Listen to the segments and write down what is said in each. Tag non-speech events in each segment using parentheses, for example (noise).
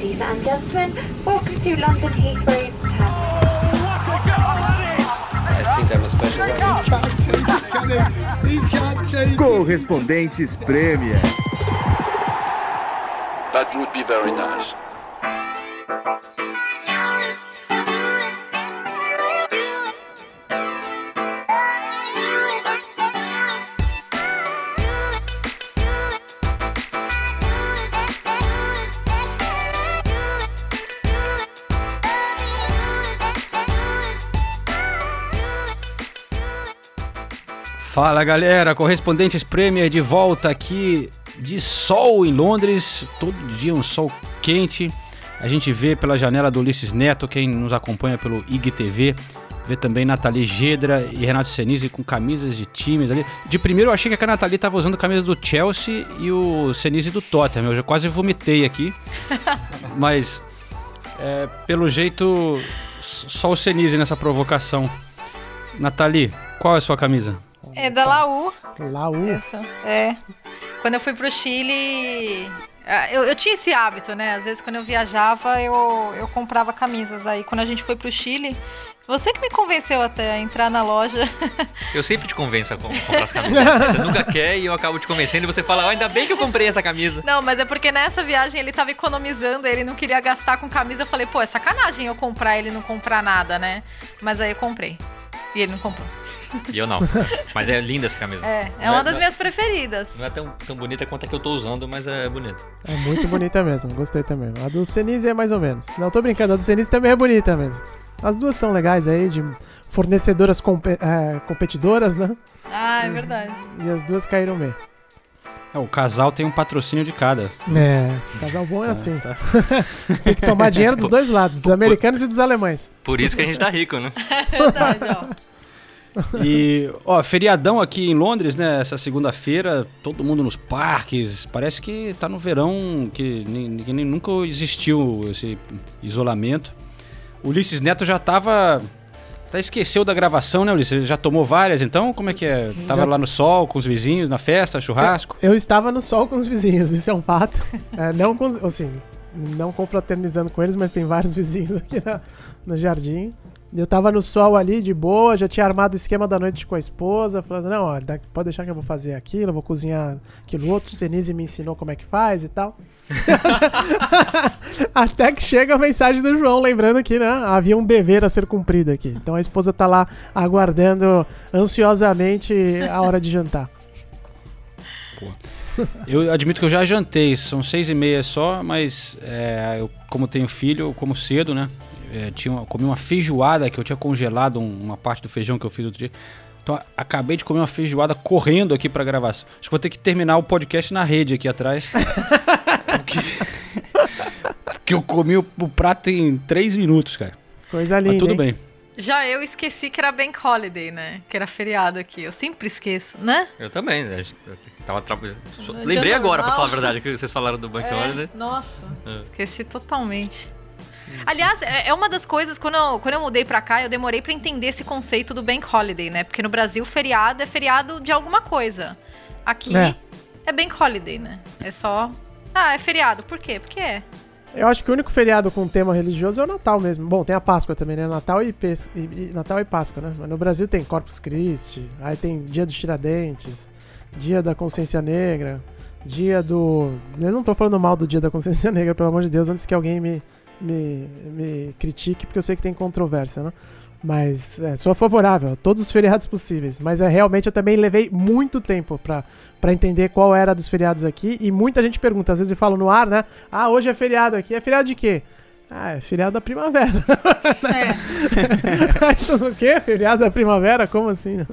Ladies and gentlemen, welcome to London Heathrow I think I'm a special one. Correspondentes Premier. That would be very nice. Fala galera, correspondentes Premier de volta aqui de sol em Londres, todo dia um sol quente. A gente vê pela janela do Ulisses Neto, quem nos acompanha pelo IGTV, vê também Nathalie Gedra e Renato Senise com camisas de times ali. De primeiro eu achei que a Nathalie estava usando a camisa do Chelsea e o Senise do Tottenham, eu já quase vomitei aqui. (laughs) Mas é, pelo jeito só o Senise nessa provocação. Nathalie, qual é a sua camisa? É da Laú. Laú? Essa. É. Quando eu fui pro Chile. ah, Eu, eu tinha esse hábito, né? Às vezes quando eu viajava, eu, eu comprava camisas. Aí quando a gente foi pro Chile, você que me convenceu até a entrar na loja. (laughs) Eu sempre te convenço a com- comprar as camisas. Você nunca quer e eu acabo te convencendo e você fala, "Ah, ainda bem que eu comprei essa camisa. Não, mas é porque nessa viagem ele tava economizando, ele não queria gastar com camisa. Eu falei, pô, é sacanagem eu comprar e ele não comprar nada, né? Mas aí eu comprei. E ele não comprou. E eu não. Mas é linda essa camisa. É, é Não uma das não minhas preferidas. Não é tão, tão bonita quanto a que eu tô usando, mas é bonita. É muito bonita mesmo, gostei também. A do Senise é mais ou menos. Não, tô brincando, a do Senise também é bonita mesmo. As duas estão legais aí, de fornecedoras compe- é, competidoras, né? Ah, é verdade. E as duas caíram bem. É, o casal tem um patrocínio de cada. É, casal bom é assim. (laughs) Tem que tomar dinheiro dos dois lados, dos americanos e dos alemães. Por isso que a gente tá rico, né? (laughs) É verdade, ó. (laughs) E, ó, feriadão aqui em Londres, né? Essa segunda-feira, todo mundo nos parques. Parece que tá no verão, que ni- ninguém nem- nunca existiu esse isolamento. Ulisses Neto já tava. Até esqueceu da gravação, né, Ulisses? Já tomou várias, então? Como é que é? Tava Já- lá no sol, com os vizinhos, na festa, churrasco? Eu estava no sol com os vizinhos, isso é um fato. (laughs) É, não com, os- assim, não confraternizando com eles, mas tem vários vizinhos aqui na- no jardim. Eu tava no sol ali, de boa, já tinha armado o esquema da noite com a esposa, falando, não, pode deixar que eu vou fazer aquilo, eu vou cozinhar aquilo outro, o Senise me ensinou como é que faz e tal. (laughs) Até que chega a mensagem do João, lembrando que, né, havia um dever a ser cumprido aqui. Então a esposa tá lá aguardando ansiosamente a hora de jantar. Eu admito que eu já jantei, são seis e meia só, mas é, eu, como tenho filho, eu como cedo, né? É, tinha uma- comi uma feijoada que eu tinha congelado um- uma parte do feijão que eu fiz outro dia. Então acabei de comer uma feijoada correndo aqui pra gravação. Acho que vou ter que terminar o podcast na rede aqui atrás. (laughs) porque, porque eu comi o, o prato em três minutos, cara. Coisa linda, Mas tudo hein? bem. Já eu esqueci que era Bank Holiday, né? Que era feriado aqui. Eu sempre esqueço, né? Eu também. né? Eu tava tra... Lembrei agora, pra falar a verdade, que vocês falaram do Bank Holiday. nossa, É. esqueci totalmente. Aliás, é é uma das coisas, quando eu, quando eu mudei pra cá, eu demorei pra entender esse conceito do Bank Holiday, né? Porque no Brasil, feriado é feriado de alguma coisa. Aqui É. é, Bank Holiday, né? É só. Ah, é feriado. Por quê? Porque é. Eu acho que o único feriado com tema religioso é o Natal mesmo. Bom, tem a Páscoa também, né? Natal e, Pes- e- e- Natal e Páscoa, né? Mas no Brasil tem Corpus Christi, aí tem Dia dos Tiradentes, Dia da Consciência Negra, Dia do. Eu não tô falando mal do Dia da Consciência (laughs) Negra, pelo amor de Deus, antes que alguém me, me, me critique, porque eu sei que tem controvérsia, né? Mas é, sou favorável a todos os feriados possíveis. Mas é realmente eu também levei muito tempo pra, pra entender qual era dos feriados aqui. E muita gente pergunta, às vezes eu falo no ar, né? Ah, hoje é feriado aqui. É feriado de quê? Ah, é feriado da primavera. É. (laughs) Todo o quê? Feriado da primavera? Como assim?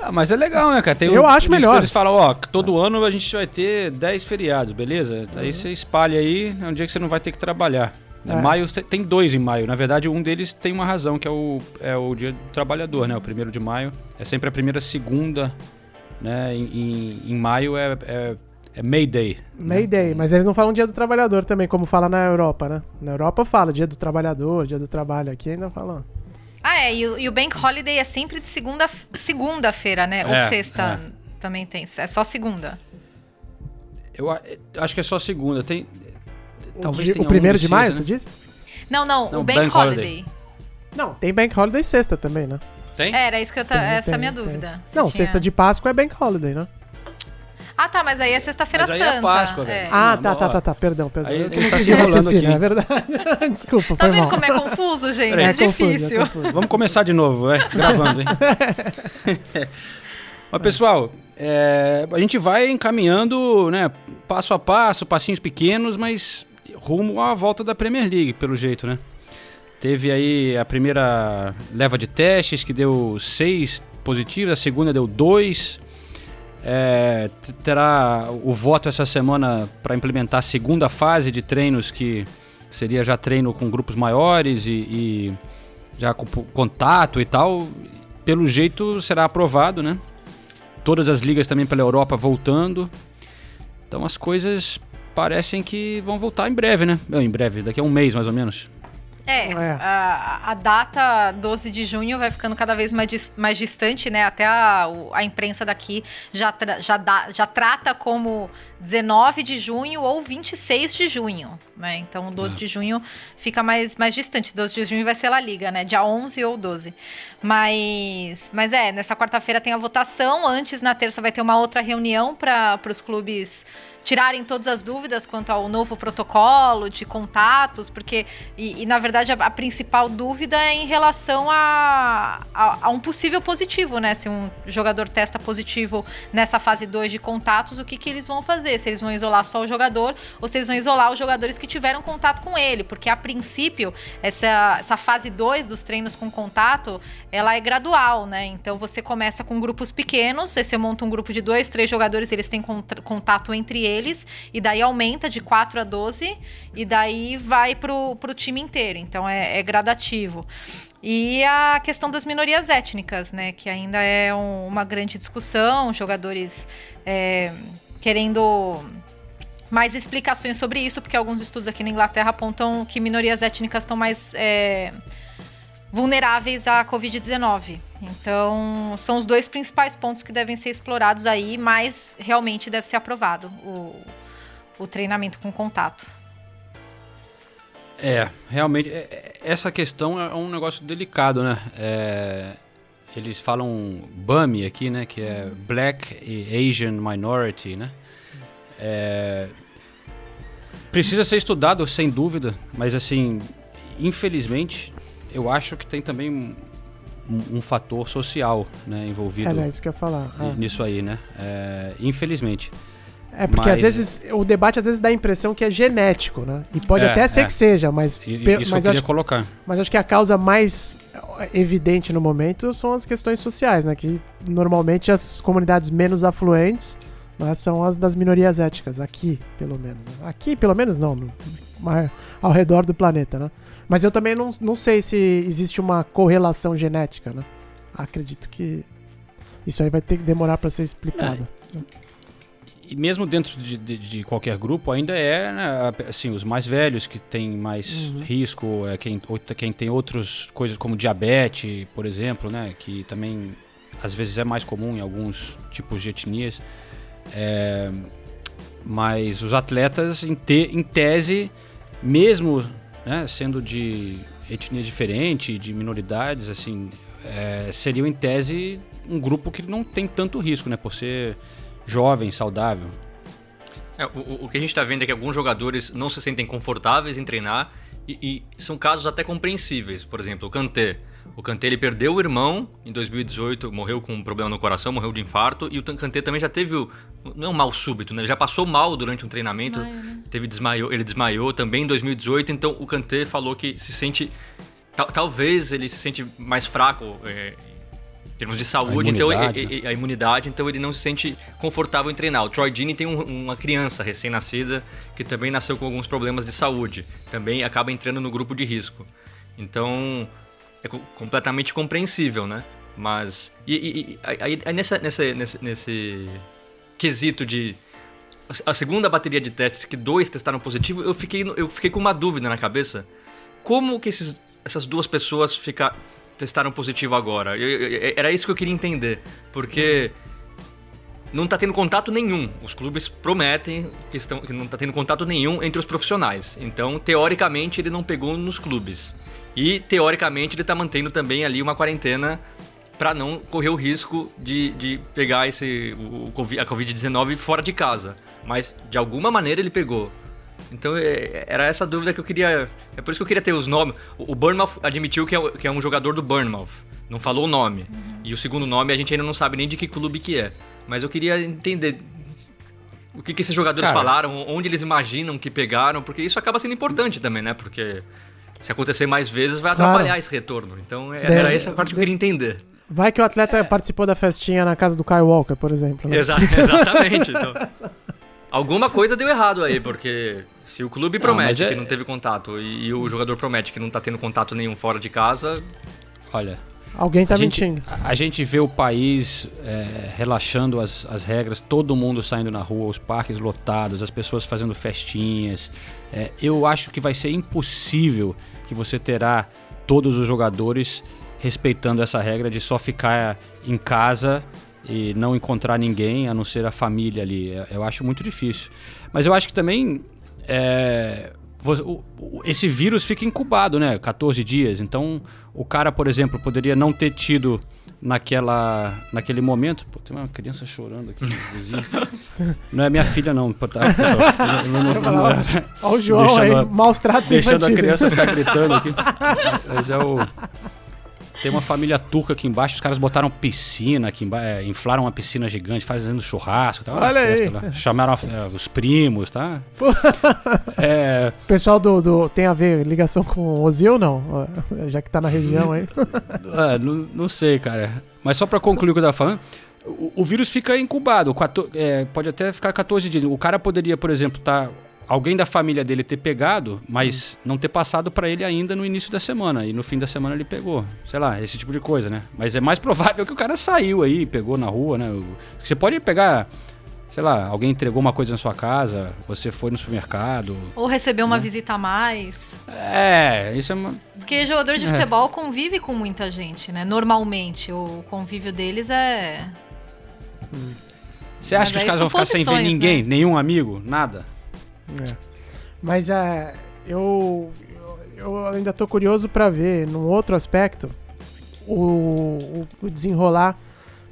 Ah, mas é legal, né, cara? Tem Eu o- acho melhor. Eles falam, ó, que todo ano a gente vai ter 10 feriados, beleza? Uhum. Aí você espalha aí, é um dia que você não vai ter que trabalhar. Né? É. Maio te- tem dois em maio. Na verdade, um deles tem uma razão, que é o, é o dia do trabalhador, né? O primeiro de maio. É sempre a primeira segunda, né? Em, em, em maio é, é, é May Day. May Day, mas eles não falam dia do trabalhador também, como fala na Europa, né? Na Europa fala dia do trabalhador, dia do trabalho. Aqui ainda falam. Ah, é. E o, e o Bank Holiday é sempre de segunda- segunda-feira, né? Ou É, sexta também tem. É só segunda. Eu acho que é só segunda. Tem, Talvez tenha o primeiro um de maio, Caesar, você né? disse? Não, não, Não, o Bank, Bank Holiday. Holiday. Não, tem Bank Holiday sexta também, né? Tem? É, era isso que eu ta... Tem, essa é a minha tem. dúvida. Se Não, tinha- sexta de Páscoa é Bank Holiday, né? Ah, tá, mas aí é sexta-feira Mas santa. é Páscoa, é. Ah, tá, tá, tá, tá, perdão, perdão. Aí Eu não tá segui se o enrolando raciocínio, aqui. é verdade. (laughs) Desculpa, Tá foi vendo mal. como é confuso, gente? É, É confuso, é difícil. confuso. Vamos começar de novo, é? Gravando, hein? (laughs) Mas, pessoal, é, a gente vai encaminhando, né, passo a passo, passinhos pequenos, mas rumo à volta da Premier League, pelo jeito, né? Teve aí a primeira leva de testes, que deu seis positivos, a segunda deu dois. É, terá o voto essa semana para implementar a segunda fase de treinos, que seria já treino com grupos maiores e, e já com contato e tal. Pelo jeito será aprovado, né? Todas as ligas também pela Europa voltando. Então as coisas parecem que vão voltar em breve, né? Em breve, daqui a um mês mais ou menos. É, É. A, a data 12 de junho vai ficando cada vez mais, dis- mais distante, né? Até a, a imprensa daqui já, tra- já, dá- já trata como 19 de junho ou 26 de junho, né? Então, 12 de junho fica mais, mais distante. 12 de junho vai ser La Liga, né? Dia 11 ou 12. Mas, mas é, nessa quarta-feira tem a votação. Antes, na terça, vai ter uma outra reunião para os clubes tirarem todas as dúvidas quanto ao novo protocolo de contatos, porque, e, e, na verdade a, a principal dúvida é em relação a, a, a um possível positivo, né? Se um jogador testa positivo nessa fase 2 de contatos, o que, que eles vão fazer? Se eles vão isolar só o jogador ou se eles vão isolar os jogadores que tiveram contato com ele, porque a princípio essa, essa fase 2 dos treinos com contato, ela é gradual, né? Então você começa com grupos pequenos, você monta um grupo de dois, três jogadores, eles têm contato entre eles, e daí aumenta de 4 a 12, e daí vai pro, pro time inteiro. Então é, é gradativo. E a questão das minorias étnicas, né? Que ainda é um- uma grande discussão, jogadores é, querendo mais explicações sobre isso, porque alguns estudos aqui na Inglaterra apontam que minorias étnicas estão mais é, vulneráveis à Covid-19. Então, são os dois principais pontos que devem ser explorados aí, mas realmente deve ser aprovado o, o treinamento com contato. É, realmente, é- é- essa questão é um negócio delicado, né? É, eles falam BAMI aqui, né? Que é Black e Asian Minority, né? É, precisa ser estudado, sem dúvida, mas assim, infelizmente, eu acho que tem também um, um- fator social né, envolvido Era isso que eu ia falar. É. nisso aí, né? É, infelizmente. É porque Mas- às vezes o debate às vezes dá a impressão que é genético, né? E pode É, até ser é. que seja, mas, E- isso mas, eu acho, queria colocar. mas acho que a causa mais evidente no momento são as questões sociais, né? Que normalmente as comunidades menos afluentes né, são as das minorias étnicas, aqui, pelo menos. né? Aqui, pelo menos, não, no- mas ao redor do planeta, né? Mas eu também não, não sei se existe uma correlação genética, né? Acredito que isso aí vai ter que demorar para ser explicado. E mesmo dentro de, de- de qualquer grupo, ainda é, né, assim, os mais velhos que têm mais Uhum. risco, é quem, quem tem outras coisas como diabetes, por exemplo, né, que também às vezes é mais comum em alguns tipos de etnias. É, mas os atletas, em, te- em tese, mesmo né, sendo de etnia diferente, de minoridades, assim, é, seriam em tese um grupo que não tem tanto risco, né, por ser jovem, saudável. É, o, o- que a gente está vendo é que alguns jogadores não se sentem confortáveis em treinar e, e são casos até compreensíveis. Por exemplo, o Kanté. O Kanté ele perdeu o irmão em 2018, morreu com um problema no coração, morreu de infarto. E o Kanté também já teve, o, não é um mal súbito, né? Ele já passou mal durante um treinamento. Desmaio, né? Teve desmaio, ele desmaiou também em 2018. Então o Kanté falou que se sente, tal- talvez ele se sente mais fraco é, termos de saúde, então imunidade, e- né? a imunidade, então ele não se sente confortável em treinar. O Troy Deeney tem um- uma criança recém-nascida que também nasceu com alguns problemas de saúde, também acaba entrando no grupo de risco. Então é co- completamente compreensível, né? Mas e, e- e- nessa, nessa, nesse, nesse quesito de a segunda bateria de testes que dois testaram positivo, eu fiquei eu fiquei com uma dúvida na cabeça. Como que esses, essas duas pessoas fica, testaram positivo agora? Eu- eu- era isso que eu queria entender. Porque não está tendo contato nenhum. Os clubes prometem que, estão, que não está tendo contato nenhum entre os profissionais. Então, teoricamente, ele não pegou nos clubes. E, teoricamente, ele está mantendo também ali uma quarentena para não correr o risco de, de pegar esse, o, a Covid-19 fora de casa. Mas, de alguma maneira, ele pegou. Então, é, era essa dúvida que eu queria... É por isso que eu queria ter os nomes. O, o Bournemouth admitiu que é, que é um jogador do Bournemouth. Não falou o nome. Uhum. E o segundo nome a gente ainda não sabe nem de que clube que é. Mas eu queria entender o que, que esses jogadores Cara, falaram, onde eles imaginam que pegaram, porque isso acaba sendo importante também, né? Porque se acontecer mais vezes vai atrapalhar claro. esse retorno. Então é, era essa parte que eu queria entender. Vai que o atleta é. participou da festinha na casa do Kyle Walker, por exemplo. Né? Exa (laughs) exatamente. Então, (laughs) alguma coisa deu errado aí, porque se o clube promete não, é... que não teve contato e, e, o jogador promete que não tá tendo contato nenhum fora de casa. Olha, Alguém tá a mentindo. Gente, a, a, gente vê o país é, relaxando as, as regras, todo mundo saindo na rua, os parques lotados, as pessoas fazendo festinhas. É, eu acho que vai ser impossível que você terá todos os jogadores respeitando essa regra de só ficar em casa e não encontrar ninguém, a não ser a família ali. É, eu acho muito difícil. Mas eu acho que também é, esse vírus fica incubado, né? 14 dias. Então, o cara, por exemplo, poderia não ter tido naquela, naquele momento. Pô, tem uma criança chorando aqui (laughs) Não é minha filha, não. Tá, (laughs) Olha o João aí, maus tratos Deixando a criança ficar gritando aqui. Mas é o. (laughs) Tem uma família turca aqui embaixo, os caras botaram piscina aqui embaixo, é, inflaram uma piscina gigante, fazendo churrasco. Tá Olha aí. Lá. Chamaram é, os primos, tá? (laughs) é... O pessoal do, do, Tem a ver ligação com o Ozil ou não? Já que tá na região aí. (laughs) é, não, não sei, cara. Mas só para concluir o que eu tava falando, o, o vírus fica incubado, é, pode até ficar 14 dias. O cara poderia, por exemplo, estar. Tá alguém da família dele ter pegado, mas não ter passado para ele ainda no início da semana. E no fim da semana ele pegou. Sei lá, esse tipo de coisa, né? Mas é mais provável que o cara saiu aí, pegou na rua, né? Você pode pegar. Sei lá, alguém entregou uma coisa na sua casa, você foi no supermercado. Ou recebeu uma né? visita a mais. É, isso é uma. Porque jogador de é. futebol convive com muita gente, né? Normalmente. O convívio deles é. Você acha Mas que os caras vão ficar sem ver ninguém? Né? Nenhum amigo? Nada? É. Mas é, eu, eu ainda tô curioso para ver, num outro aspecto, o, o desenrolar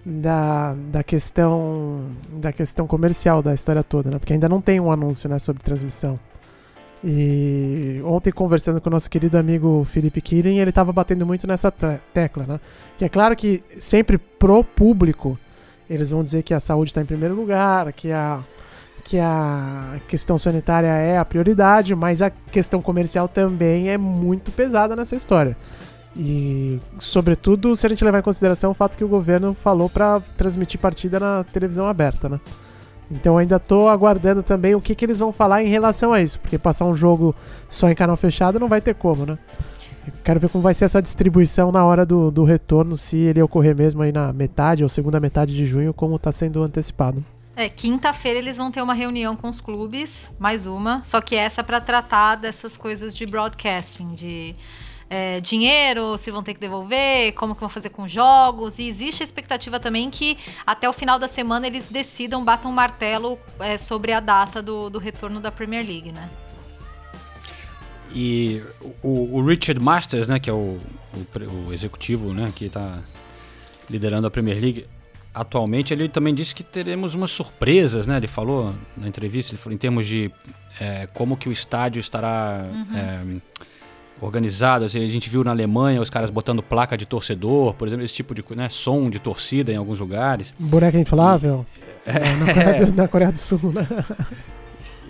da, da questão da questão comercial da história toda, né? Porque ainda não tem um anúncio né, sobre transmissão. E ontem conversando com o nosso querido amigo Felipe Killing, ele estava batendo muito nessa tecla, né? Que é claro que sempre pro público eles vão dizer que a saúde está em primeiro lugar, que a que a questão sanitária é a prioridade, mas a questão comercial também é muito pesada nessa história. E, sobretudo, se a gente levar em consideração o fato que o governo falou para transmitir partida na televisão aberta, né? Então ainda estou aguardando também o que, que eles vão falar em relação a isso, porque passar um jogo só em canal fechado não vai ter como, né? Quero ver como vai ser essa distribuição na hora do, do retorno, se ele ocorrer mesmo aí na metade ou segunda metade de junho, como está sendo antecipado. É, quinta-feira eles vão ter uma reunião com os clubes, mais uma, só que essa para tratar dessas coisas de broadcasting, de é, dinheiro, se vão ter que devolver, como que vão fazer com jogos. E existe a expectativa também que até o final da semana eles decidam, batam um martelo é, sobre a data do, do retorno da Premier League, né? E o, o Richard Masters, né, que é o, o, o executivo, né, que está liderando a Premier League, atualmente, ele também disse que teremos umas surpresas, né? Ele falou na entrevista, ele falou em termos de é, como que o estádio estará uhum. é, organizado. Assim, a gente viu na Alemanha os caras botando placa de torcedor, por exemplo, esse tipo de né, som de torcida em alguns lugares. Boneca inflável. E, é, na, Coreia do, na Coreia do Sul, né? (laughs)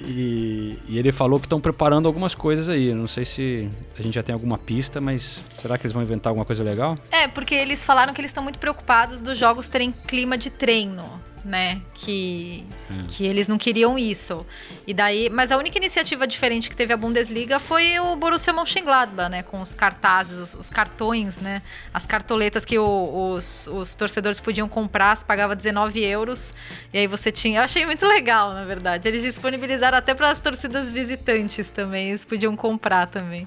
E, e, ele falou que estão preparando algumas coisas aí. Não sei se a gente já tem alguma pista, mas será que eles vão inventar alguma coisa legal? É, porque eles falaram que eles estão muito preocupados dos jogos terem clima de treino né? Que, hum. que eles não queriam isso. E daí, mas a única iniciativa diferente que teve a Bundesliga foi o Borussia Mönchengladbach, né? Com os cartazes, os, os cartões, né? As cartoletas que o, os, os torcedores podiam comprar, se pagava 19 euros. E aí você tinha. Eu achei muito legal, na verdade. Eles disponibilizaram até para as torcidas visitantes também. Eles podiam comprar também.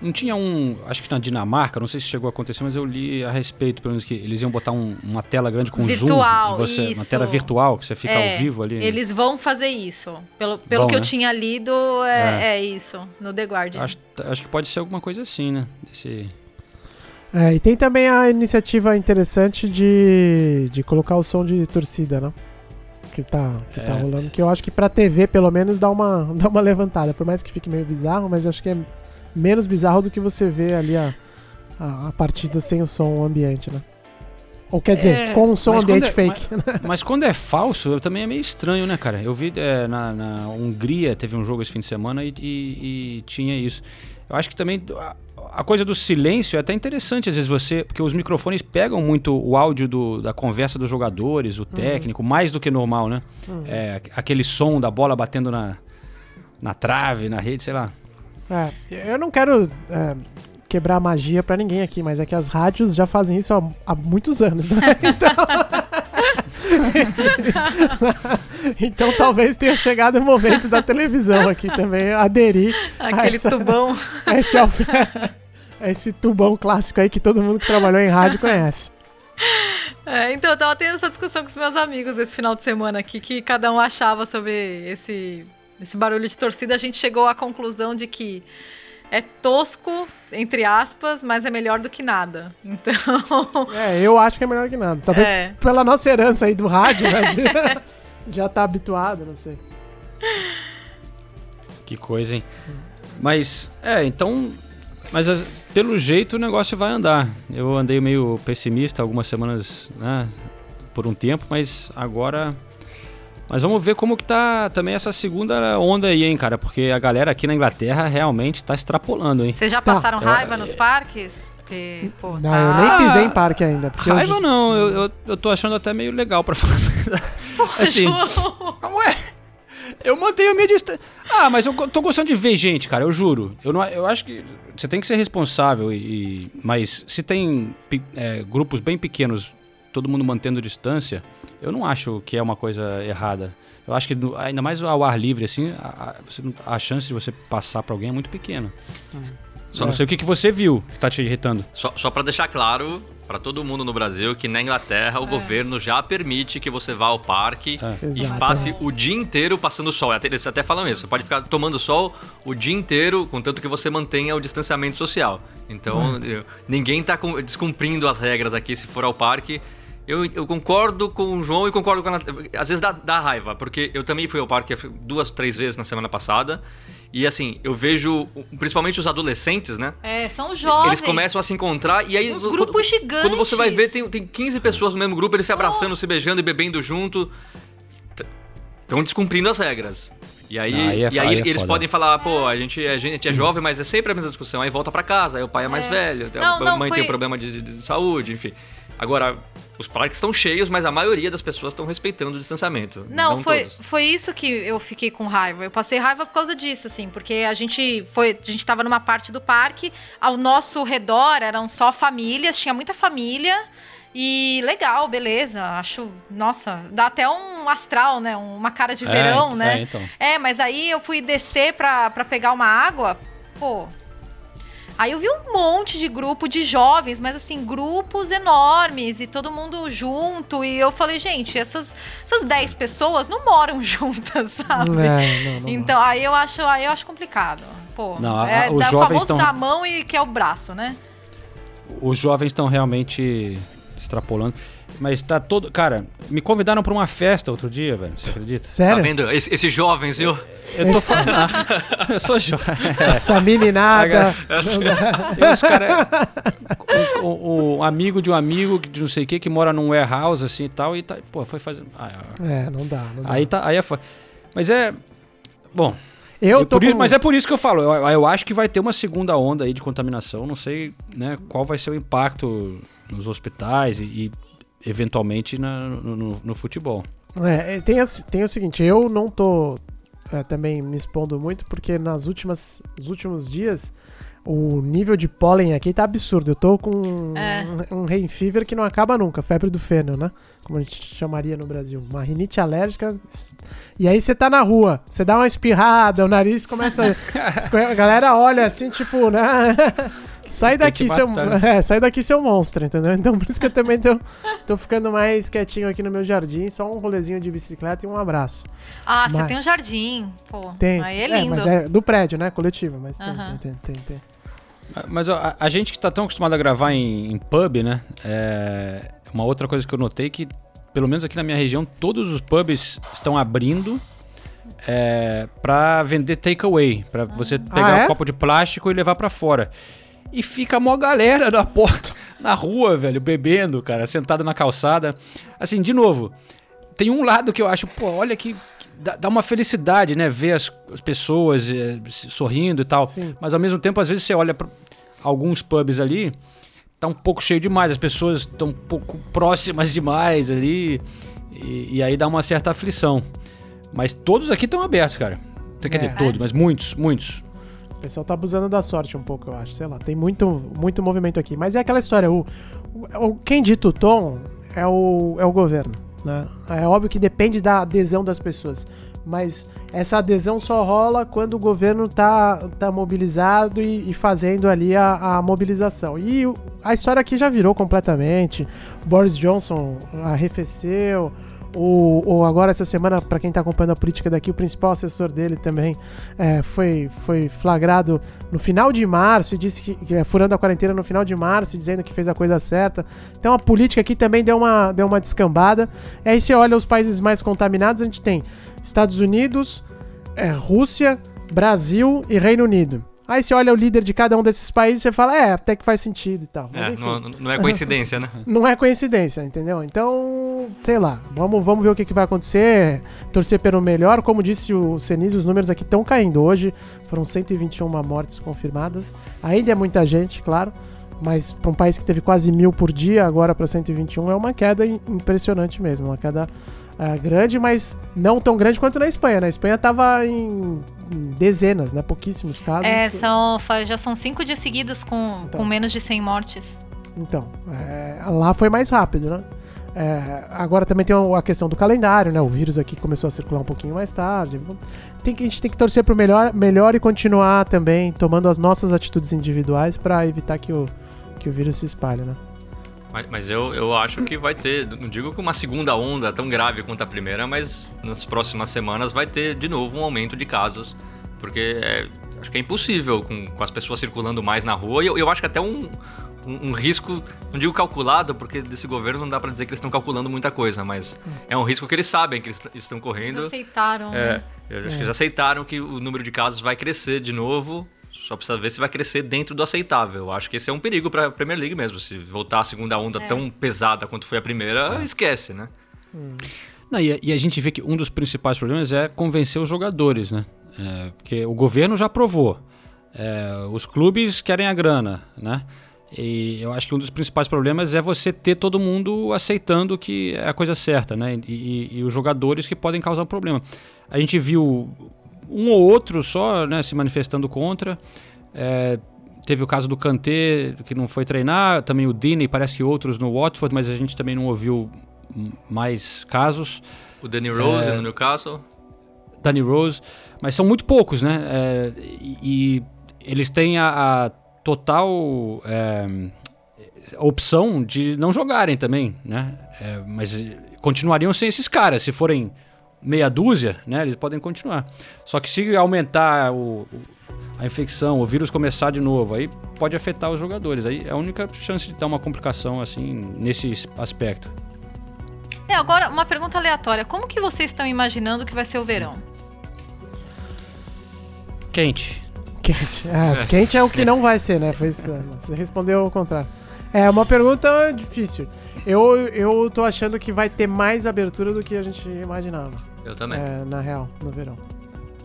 Não tinha um. Acho que na Dinamarca, não sei se chegou a acontecer, mas eu li a respeito, pelo menos que eles iam botar um- uma tela grande com Virtual, zoom. Você, Uma tela virtual, que você fica É, ao vivo ali. Eles vão fazer isso. Pelo, pelo Vão, que eu né? tinha lido, é, é isso. No The Guardian. Acho, acho que pode ser alguma coisa assim, né? Esse, É, e tem também a iniciativa interessante de, de colocar o som de torcida, né? Que tá, que tá É. rolando. Que eu acho que pra TV, pelo menos, dá uma, (laughs) dá uma levantada. Por mais que fique meio bizarro, mas acho que é menos bizarro do que você vê ali a, a, a partida sem o som ambiente, né? Ou quer dizer, É, com o som mas ambiente é- fake. Mas quando é falso, também é meio estranho, né, cara? Eu vi é, na, na Hungria, teve um jogo esse fim de semana e, e- e tinha isso. Eu acho que também a, a coisa do silêncio é até interessante, às vezes você. Porque os microfones pegam muito o áudio do- da conversa dos jogadores, o Uhum. técnico, mais do que normal, né? É, aquele som da bola batendo na, na trave, na rede, sei lá. É, eu não quero é, quebrar a magia pra ninguém aqui, mas é que as rádios já fazem isso há, há muitos anos, né? (laughs) Então... (laughs) então talvez tenha chegado o momento da televisão aqui também aderir Aquele essa- tubão. (laughs) esse, esse tubão clássico aí que todo mundo que trabalhou em rádio conhece. É, então, eu tava tendo essa discussão com os meus amigos esse final de semana aqui, que cada um achava sobre esse, esse barulho de torcida. A gente chegou à conclusão de que é tosco, entre aspas, mas é melhor do que nada. Então, (laughs) É, eu acho que é melhor que nada. Talvez É. pela nossa herança aí do rádio, né? de- (laughs) já tá habituado, não sei. Que coisa, hein? Mas, é, então. Mas as- pelo jeito o negócio vai andar. Eu andei meio pessimista algumas semanas, né? Por um tempo, mas agora. Mas vamos ver como que tá também essa segunda onda aí, hein, cara? Porque a galera aqui na Inglaterra realmente tá extrapolando, hein? vocês já Tá. passaram Eu- raiva nos parques? Porque, pô, Não, tá- eu nem pisei em parque ainda. porque eu Raiva já- não, eu, eu, eu tô achando até meio legal pra falar. a verdade. assim, João. Ué, eu mantenho a minha distância. Ah, mas eu tô gostando de ver gente, cara, eu juro. Eu, não, eu acho que você tem que ser responsável, e, e- mas se tem é, grupos bem pequenos, todo mundo mantendo distância, eu não acho que é uma coisa errada. Eu acho que ainda mais ao ar livre, assim, a, a- chance de você passar pra alguém é muito pequena. Só não sei o que, que você viu que tá te irritando. Só, só para deixar claro para todo mundo no Brasil que na Inglaterra o governo já permite que você vá ao parque e Exatamente. passe o dia inteiro passando sol. Até- Eles até falam isso. Você pode ficar tomando sol o dia inteiro, contanto que você mantenha o distanciamento social. Então, eu- ninguém tá descumprindo as regras aqui se for ao parque. Eu, eu concordo com o João e concordo com a Nat... Às vezes dá, dá raiva, porque eu também fui ao parque duas, três vezes na semana passada. E assim, eu vejo, principalmente os adolescentes, né? É, são jovens. Eles começam a se encontrar e aí. Uns quando- grupos gigantes. Quando você vai ver, tem, tem 15 pessoas no mesmo grupo, eles se abraçando, se beijando e bebendo junto. Estão descumprindo as regras. E aí, Aí é- e aí aí é eles foda. podem falar, pô, a gente, a gente é jovem, mas é sempre a mesma discussão. Aí volta pra casa, aí o pai é mais velho, Não, a não, mãe foi- tem um problema de, de- de saúde, enfim. Agora, os parques estão cheios, mas a maioria das pessoas estão respeitando o distanciamento. Não, foi, todos. foi isso que eu fiquei com raiva. Eu passei raiva por causa disso, assim, porque a gente foi, a gente tava numa parte do parque, ao nosso redor eram só famílias, tinha muita família. E legal, beleza. Acho, nossa, dá até um astral, né? Uma cara de É, verão, é, né? então. É, mas aí eu fui descer pra, pra pegar uma água, pô. Aí eu vi um monte de grupo de jovens, mas assim, grupos enormes e todo mundo junto. E eu falei, gente, essas, essas 10 pessoas não moram (laughs) juntas, sabe? É, não, não, não. Então, aí eu acho, aí eu acho complicado. Pô, Não, a- é os jovens famoso tão- da mão e que é o braço, né? Os jovens estão realmente extrapolando. Mas tá todo. Cara, me convidaram pra uma festa outro dia, velho. Você acredita? Tá Sério? vendo? Esse- Esses jovens, viu? Eu tô Esse- falando. (laughs) eu sou jovem. Essa meninada. Os (laughs) caras. O, o- o amigo de um amigo de não sei o que que mora num warehouse assim e tal. E tá. Pô, foi fazendo. ah, É, não dá, não dá. Aí tá. Aí é foda. Mas é. Bom. eu é tô por isso, com- mas é por isso que eu falo. Eu, eu acho que vai ter uma segunda onda aí de contaminação. Não sei né, qual vai ser o impacto nos hospitais e, e, eventualmente na- no, no- no futebol. É, é, tem, tem o seguinte, eu não tô é, também me expondo muito, porque nas últimas, nos últimos dias O nível de pólen aqui tá absurdo. Eu tô com É. um, um rain fever que não acaba nunca, febre do feno, né? Como a gente chamaria no Brasil. Uma rinite alérgica. E aí você tá na rua, você dá uma espirrada, o nariz começa. A (laughs) galera olha assim, tipo, né? Sai daqui, seu, (laughs) é, sai daqui, seu monstro, entendeu? Então por isso que eu também tô, tô ficando mais quietinho aqui no meu jardim, só um rolezinho de bicicleta e um abraço. Ah, você Mas- tem um jardim. Pô, Tem. aí é lindo. mas é do prédio, né? Coletivo, mas tem, tem, tem, tem. Mas ó, a, a gente que tá tão acostumado a gravar em, em pub, né? É, uma outra coisa que eu notei que, pelo menos aqui na minha região, todos os pubs estão abrindo é, para vender takeaway, para você pegar é? um copo de plástico e levar pra fora. E fica a maior galera na porta, (laughs) na rua, velho, bebendo, cara, sentado na calçada. Assim, de novo, tem um lado que eu acho, pô, olha que, que dá, uma felicidade, né? Ver as, as pessoas se- sorrindo e tal. Sim. Mas ao mesmo tempo, às vezes você olha pra alguns pubs ali, tá um pouco cheio demais, as pessoas estão um pouco próximas demais ali. E, e aí dá uma certa aflição. Mas todos aqui estão abertos, cara. Quer É. dizer, todos, mas muitos, muitos. O pessoal tá abusando da sorte um pouco, eu acho. Sei lá, tem muito, muito movimento aqui. Mas é aquela história, o, o- quem dita o tom é o, é o governo, né? É óbvio que depende da adesão das pessoas. Mas essa adesão só rola quando o governo tá, tá mobilizado e, e fazendo ali a, a mobilização. E a história aqui já virou completamente. Boris Johnson arrefeceu. O, o- agora, essa semana, para quem tá acompanhando a política daqui, o principal assessor dele também é, foi, foi flagrado no final de março e disse que, que é, furando a quarentena no final de março, dizendo que fez a coisa certa. Então a política aqui também deu uma, deu uma descambada. E aí você olha os países mais contaminados, a gente tem Estados Unidos, é, Rússia, Brasil e Reino Unido. Aí você olha o líder de cada um desses países e você fala, é, até que faz sentido e tal. Mas, É, não, não é coincidência, né? (laughs) não é coincidência, entendeu? Então, sei lá, vamos, vamos ver o que, que vai acontecer, torcer pelo melhor. Como disse o Senise, os números aqui estão caindo hoje. Foram 121 mortes confirmadas. Ainda é muita gente, claro, mas para um país que teve quase mil por dia, agora para 121 é uma queda im- impressionante mesmo, uma queda ah, grande, mas não tão grande quanto na Espanha. Na Espanha tava em, em dezenas, né? Pouquíssimos casos. É, são, já são cinco dias seguidos com, Então. com menos de 100 mortes. Então, é, lá foi mais rápido, né? É, agora também tem a questão do calendário, né? O vírus aqui começou a circular um pouquinho mais tarde. Tem que, a gente tem que torcer pro melhor, melhor e continuar também tomando as nossas atitudes individuais para evitar que o, que o vírus se espalhe, né? Mas, mas eu, eu acho que vai ter, não digo que uma segunda onda tão grave quanto a primeira, mas nas próximas semanas vai ter de novo um aumento de casos. Porque é, acho que é impossível com, com as pessoas circulando mais na rua. E eu, eu acho que até um, um, um risco, não digo calculado, porque desse governo não dá pra dizer que eles estão calculando muita coisa, mas é um risco que eles sabem que eles estão Eles correndo. aceitaram. É, né? acho que eles aceitaram que o número de casos vai crescer de novo. Só precisa ver se vai crescer dentro do aceitável. Acho que esse é um perigo para a Premier League mesmo. Se voltar a segunda onda É. tão pesada quanto foi a primeira, esquece, né? Não, e, a- e a gente vê que um dos principais problemas é convencer os jogadores, né? É, porque o governo já aprovou. É, os clubes querem a grana, né? E eu acho que um dos principais problemas é você ter todo mundo aceitando que é a coisa certa, né? E, e- e os jogadores que podem causar um problema. A gente viu um ou outro só né, se manifestando contra. É, teve o caso do Kanté, que não foi treinar. Também o Dini, parece que outros no Watford, mas a gente também não ouviu mais casos. O Danny Rose É. no Newcastle. Danny Rose, mas são muito poucos, né? É, e, eles têm a, a total é, opção de não jogarem também, né? É, mas continuariam sem esses caras. Se forem meia dúzia, né? Eles podem continuar. Só que se aumentar o, a infecção, o vírus começar de novo, aí pode afetar os jogadores. Aí é a única chance de dar uma complicação assim nesse aspecto. É, agora, uma pergunta aleatória. Como que vocês estão imaginando que vai ser o verão? Quente. Quente. É, quente é o que não vai ser, né? Foi isso, é, você respondeu ao contrário. É uma pergunta difícil. Eu, eu tô achando que vai ter mais abertura do que a gente imaginava. Eu também. É, na real, no verão.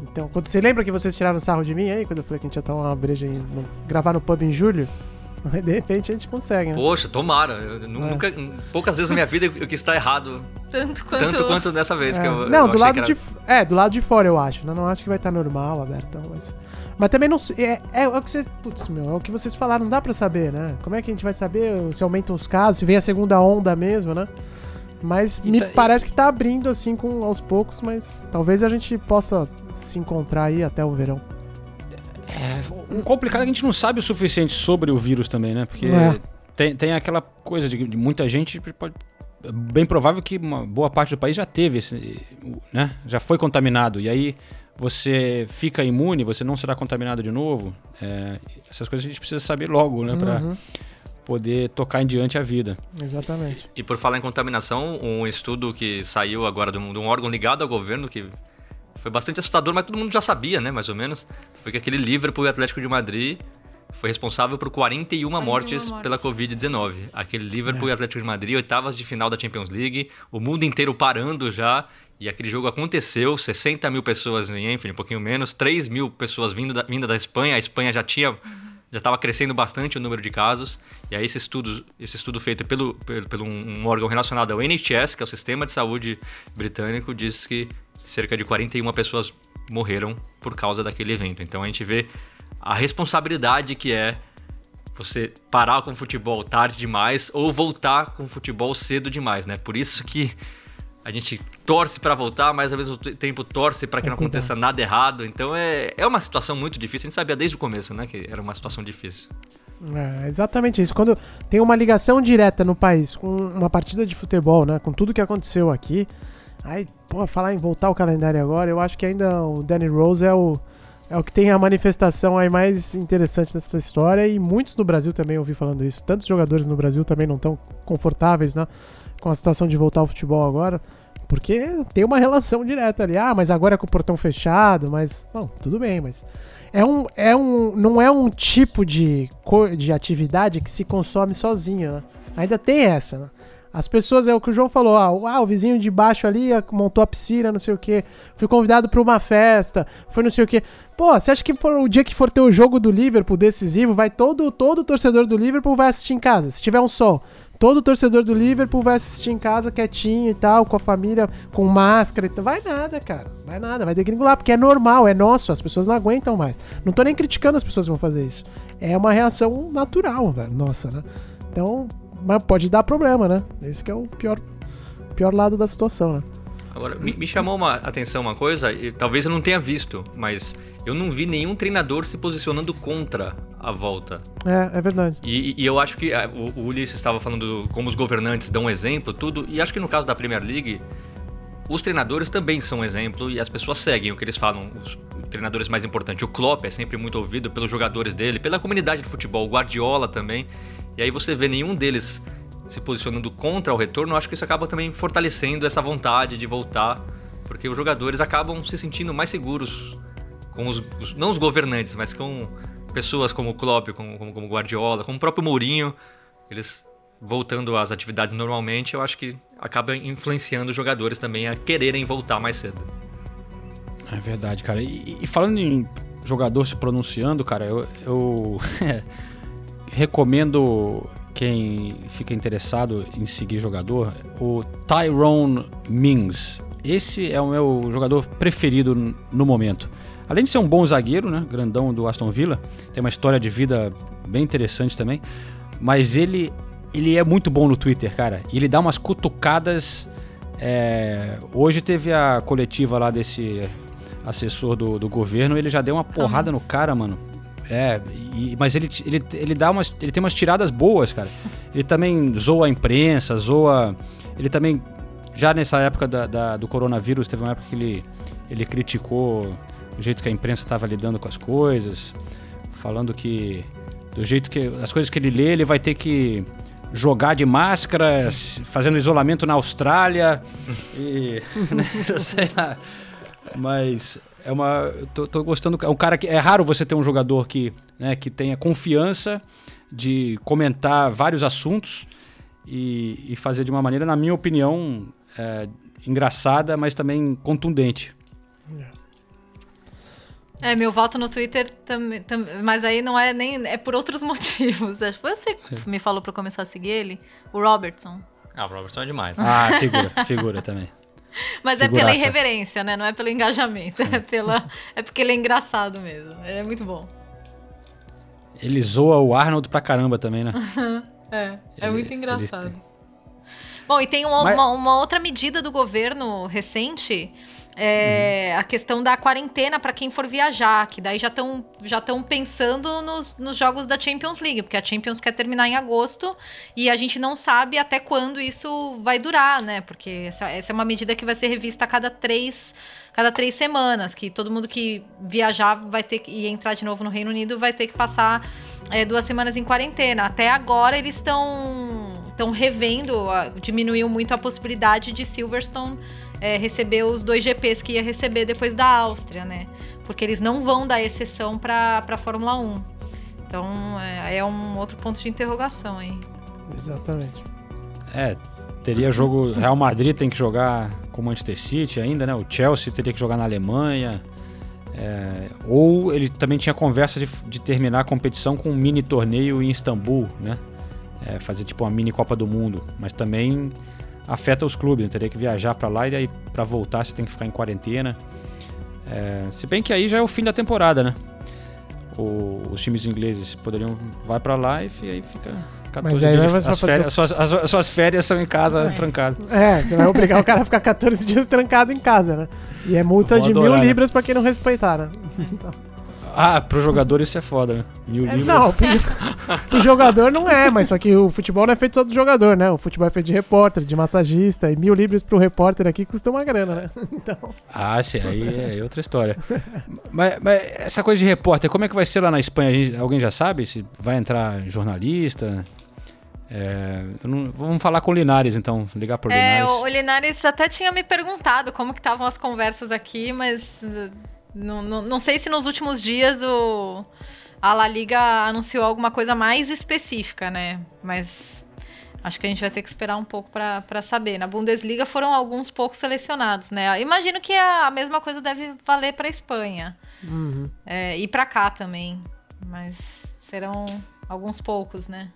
Então, quando, você lembra que vocês tiraram sarro de mim aí, quando eu falei que a gente ia tomar uma breja no- gravar no pub em julho? (laughs) De repente a gente consegue, né? Poxa, tomara. Eu É. nunca, poucas vezes na minha vida eu quis estar errado. Tanto quanto. Tanto quanto dessa vez que É. eu. eu não, do achei lado que era- de f- é, do lado de fora eu acho. né? Não acho que vai estar normal, abertão, mas mas também não sei, é, é, o que vocês, putz, meu, é o que vocês falaram, não dá pra saber, né? Como é que a gente vai saber se aumentam os casos, se vem a segunda onda mesmo, né? Mas me tá- parece que tá abrindo assim com aos poucos, mas talvez a gente possa se encontrar aí até o verão. O complicado é que a gente não sabe o suficiente sobre o vírus também, né? Porque É. tem, tem aquela coisa de, de muita gente. Pode, é bem provável que uma boa parte do país já teve esse. né? Já foi contaminado. E aí você fica imune, você não será contaminado de novo. É, essas coisas a gente precisa saber logo, né? Pra Uhum, poder tocar em diante a vida. exatamente. E por falar em contaminação, um estudo que saiu agora de um, de um órgão ligado ao governo, que foi bastante assustador, mas todo mundo já sabia, né, mais ou menos, foi que aquele Liverpool e Atlético de Madrid foi responsável por 41, 41 mortes mortes. pela Covid-19. Aquele Liverpool e Atlético de Madrid, oitavas de final da Champions League, o mundo inteiro parando já, e aquele jogo aconteceu, 60 mil pessoas em Enfield, um pouquinho menos, 3 mil pessoas vindo da, da Espanha, a Espanha já tinha já estava crescendo bastante o número de casos. E aí esse estudo, esse estudo feito pelo, pelo, pelo um órgão relacionado ao NHS, que é o Sistema de Saúde Britânico, diz que cerca de 41 pessoas morreram por causa daquele evento. Então a gente vê a responsabilidade que é você parar com o futebol tarde demais ou voltar com o futebol cedo demais, né? Por isso que a gente torce para voltar, mas ao mesmo te- tempo torce para que não aconteça nada errado. Então é, é uma situação muito difícil. A gente sabia desde o começo, né, que era uma situação difícil. É exatamente isso. Quando tem uma ligação direta no país com uma partida de futebol, né? Com tudo que aconteceu aqui. Aí, pô, falar em voltar o calendário agora, eu acho que ainda o Danny Rose é o, é o que tem a manifestação aí mais interessante dessa história. E muitos no Brasil também ouvi falando isso. Tantos jogadores no Brasil também não estão confortáveis, né? Com a situação de voltar ao futebol agora. Porque tem uma relação direta ali. Ah, mas agora é com o portão fechado, mas. Não, tudo bem, mas. É um, é um, não é um tipo de, de atividade que se consome sozinha, né? Ainda tem essa, né? As pessoas, é o que o João falou, ah, o- ah, vizinho de baixo ali ah, montou a piscina, não sei o quê. Fui convidado pra uma festa, foi não sei o quê. Pô, você acha que for, o dia que for ter o jogo do Liverpool decisivo, vai todo, todo torcedor do Liverpool vai assistir em casa, se tiver um sol. Todo torcedor do Liverpool vai assistir em casa quietinho e tal, com a família, com máscara e tal. Vai nada, cara. Vai nada, vai degringolar, porque é normal, é nosso, as pessoas não aguentam mais. Não tô nem criticando as pessoas que vão fazer isso. É uma reação natural, velho, nossa, né? Então, mas pode dar problema, né? Esse que é o pior, pior lado da situação, né? Agora, me, me chamou uma atenção uma coisa, e talvez eu não tenha visto, mas eu não vi nenhum treinador se posicionando contra a volta. É, é verdade. E, e eu acho que ah, o, o Ulisses estava falando como os governantes dão exemplo, tudo, e acho que no caso da Premier League, os treinadores também são exemplo e as pessoas seguem o que eles falam. Os treinadores mais importantes, o Klopp é sempre muito ouvido pelos jogadores dele, pela comunidade de futebol, o Guardiola também. E aí você vê nenhum deles se posicionando contra o retorno, acho que isso acaba também fortalecendo essa vontade de voltar, porque os jogadores acabam se sentindo mais seguros com os, os- não os governantes, mas com pessoas como o Klopp, como, como, como Guardiola, como o próprio Mourinho, eles voltando às atividades normalmente, eu acho que acaba influenciando os jogadores também a quererem voltar mais cedo. É verdade, cara. E, e falando em jogador se pronunciando, cara, eu, eu (laughs) recomendo quem fica interessado em seguir jogador, o Tyrone Mings. Esse é o meu jogador preferido no momento. Além de ser um bom zagueiro, né, grandão do Aston Villa, tem uma história de vida bem interessante também, mas ele ele é muito bom no Twitter, cara. E ele dá umas cutucadas. é, Hoje teve a coletiva lá desse assessor do, do governo, ele já deu uma porrada no cara, mano. É, e- mas ele, ele, ele dá umas. Ele tem umas tiradas boas, cara. Ele também zoa a imprensa, zoa. Ele também. Já nessa época da, da- do coronavírus, teve uma época que ele, ele criticou o jeito que a imprensa estava lidando com as coisas, falando que. Do jeito que. As coisas que ele lê, ele vai ter que jogar de máscara, fazendo isolamento na Austrália. E. (laughs) né, sei lá. Mas é uma. Eu tô, tô gostando. É um cara que. É raro você ter um jogador que, né, que tenha confiança de comentar vários assuntos e, e fazer de uma maneira, na minha opinião, é, engraçada, mas também contundente. É, meu voto no Twitter também, tam, mas aí não é nem é por outros (laughs) motivos. Acho que Você que me falou pra eu começar a seguir ele, o Robertson. Ah, o Robertson é demais. Ah, figura, figura também. Mas é pela Figuraça. irreverência, né? Não é pelo engajamento, é pela é porque ele é engraçado mesmo. Ele é muito bom. Ele zoa o Arnold pra caramba também, né? (laughs) É, é Ele- muito engraçado. têm- Bom, e tem uma, Mas- uma- uma outra medida do governo recente, é a questão da quarentena para quem for viajar, que daí já estão já tão pensando nos, nos jogos da Champions League, porque a Champions quer terminar em agosto e a gente não sabe até quando isso vai durar, né? Porque essa, essa é uma medida que vai ser revista a cada três, cada três semanas, que todo mundo que viajar vai ter que e entrar de novo no Reino Unido vai ter que passar é, duas semanas em quarentena. Até agora eles estão estão revendo, a- diminuiu muito a possibilidade de Silverstone é, receber os dois GPs que ia receber depois da Áustria, né? Porque eles não vão dar exceção para a Fórmula 1. Então é, é um outro ponto de interrogação aí. Exatamente. É, teria jogo. Real Madrid tem que jogar com o Manchester City ainda, né? O Chelsea teria que jogar na Alemanha. É, ou ele também tinha conversa de, de terminar a competição com um mini torneio em Istambul, né? É, fazer tipo uma mini Copa do Mundo. Mas também afeta os clubes, né? teria que viajar pra lá e aí pra voltar você tem que ficar em quarentena. É, se bem que aí já é o fim da temporada, né? O- os times ingleses poderiam vai pra lá e aí fica 14 Mas aí dias as, fazer férias, suas, as, as suas férias são em casa trancado. É, você vai obrigar o cara a ficar 14 dias trancado em casa, né? E é multa Vou de adorar, mil né? libras pra quem não respeitar, né? (laughs) Ah, pro jogador isso é foda, né? Mil É, libras. não, pro, (laughs) pro jogador não é, mas só que o futebol não é feito só do jogador, né? O futebol é feito de repórter, de massagista, e mil libras pro repórter aqui custa uma grana, né? (laughs) Então, Ah, sim, aí é outra história. mas, mas essa coisa de repórter, como é que vai ser lá na Espanha? A gente- alguém já sabe se vai entrar jornalista? É, não- vamos falar com o Linares, então, ligar pro É, Linares. o, o Linares até tinha me perguntado como que estavam as conversas aqui, mas não, não, não sei se nos últimos dias o, a La Liga anunciou alguma coisa mais específica, né? Mas acho que a gente vai ter que esperar um pouco para saber. Na Bundesliga foram alguns poucos selecionados, né? Imagino que a, a mesma coisa deve valer para Espanha É, e para cá também, mas serão alguns poucos, né?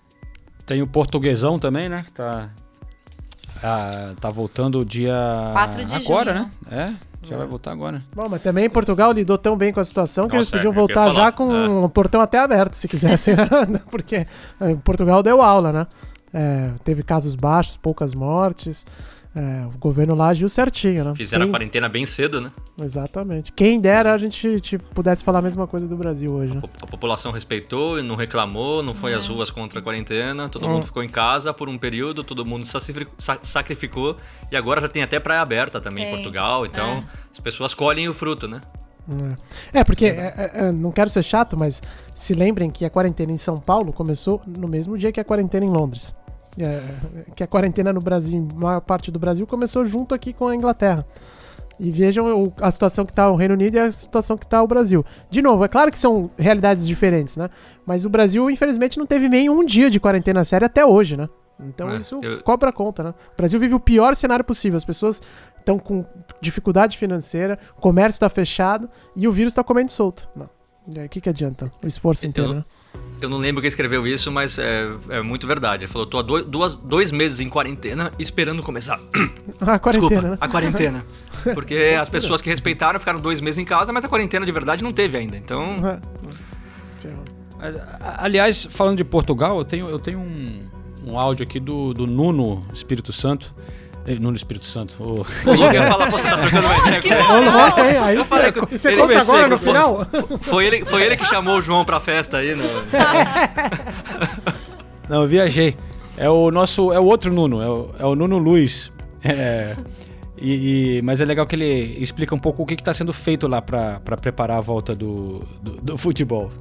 Tem o portuguesão também, né? que Tá, ah, tá voltando o dia. 4 de agora, junho. né? É, já vai voltar agora. bom, mas também Portugal lidou tão bem com a situação que Nossa, eles podiam é, eu ia voltar já com o portão até aberto, se quisessem, (laughs) porque é, Portugal deu aula, né? É, teve casos baixos, poucas mortes. É, o governo lá agiu certinho, né? Fizeram a Quem- quarentena bem cedo, né? Exatamente. Quem dera a gente tipo, pudesse falar a mesma coisa do Brasil hoje, né? Po- A população respeitou, não reclamou, não foi às ruas contra a quarentena, todo mundo ficou em casa por um período, todo mundo sacrifi- sa- sacrificou e agora já tem até praia aberta também em Portugal, então as pessoas colhem o fruto, né? É, porque é, é, é, não quero ser chato, mas se lembrem que a quarentena em São Paulo começou no mesmo dia que a quarentena em Londres. É, que a quarentena no Brasil, maior parte do Brasil, começou junto aqui com a Inglaterra. E vejam a situação que está o Reino Unido e a situação que está o Brasil. De novo, é claro que são realidades diferentes, né? Mas o Brasil, infelizmente, não teve nem um dia de quarentena séria até hoje, né? Então É, isso eu- cobra conta, né? O Brasil vive o pior cenário possível. As pessoas estão com dificuldade financeira, o comércio está fechado e o vírus está comendo solto. Não. O que, que adianta o esforço inteiro, Eu- né? Eu não lembro quem escreveu isso, mas é, é muito verdade. Ele falou, tô há dois, duas- dois meses em quarentena esperando começar. (coughs) A quarentena, Desculpa, né? a quarentena. (laughs) Porque as pessoas que respeitaram ficaram dois meses em casa, mas a quarentena de verdade não teve ainda. Então, aliás, falando de Portugal, eu tenho, eu tenho um, um áudio aqui do, do Nuno Espírito Santo. Eh, Nuno Espírito Santo. o- eu ia falar, pô, você tá trocando uma ideia (laughs) com ele. Louco, hein? Aí você, com- você ele conta agora no final? Foi ele, foi ele que chamou o João pra festa aí, né? (laughs) Não, eu viajei. É o nosso. É o outro Nuno, é o, é o Nuno Luiz. É, e, e- mas é legal que ele explica um pouco o que está sendo feito lá para preparar a volta do, do, do futebol.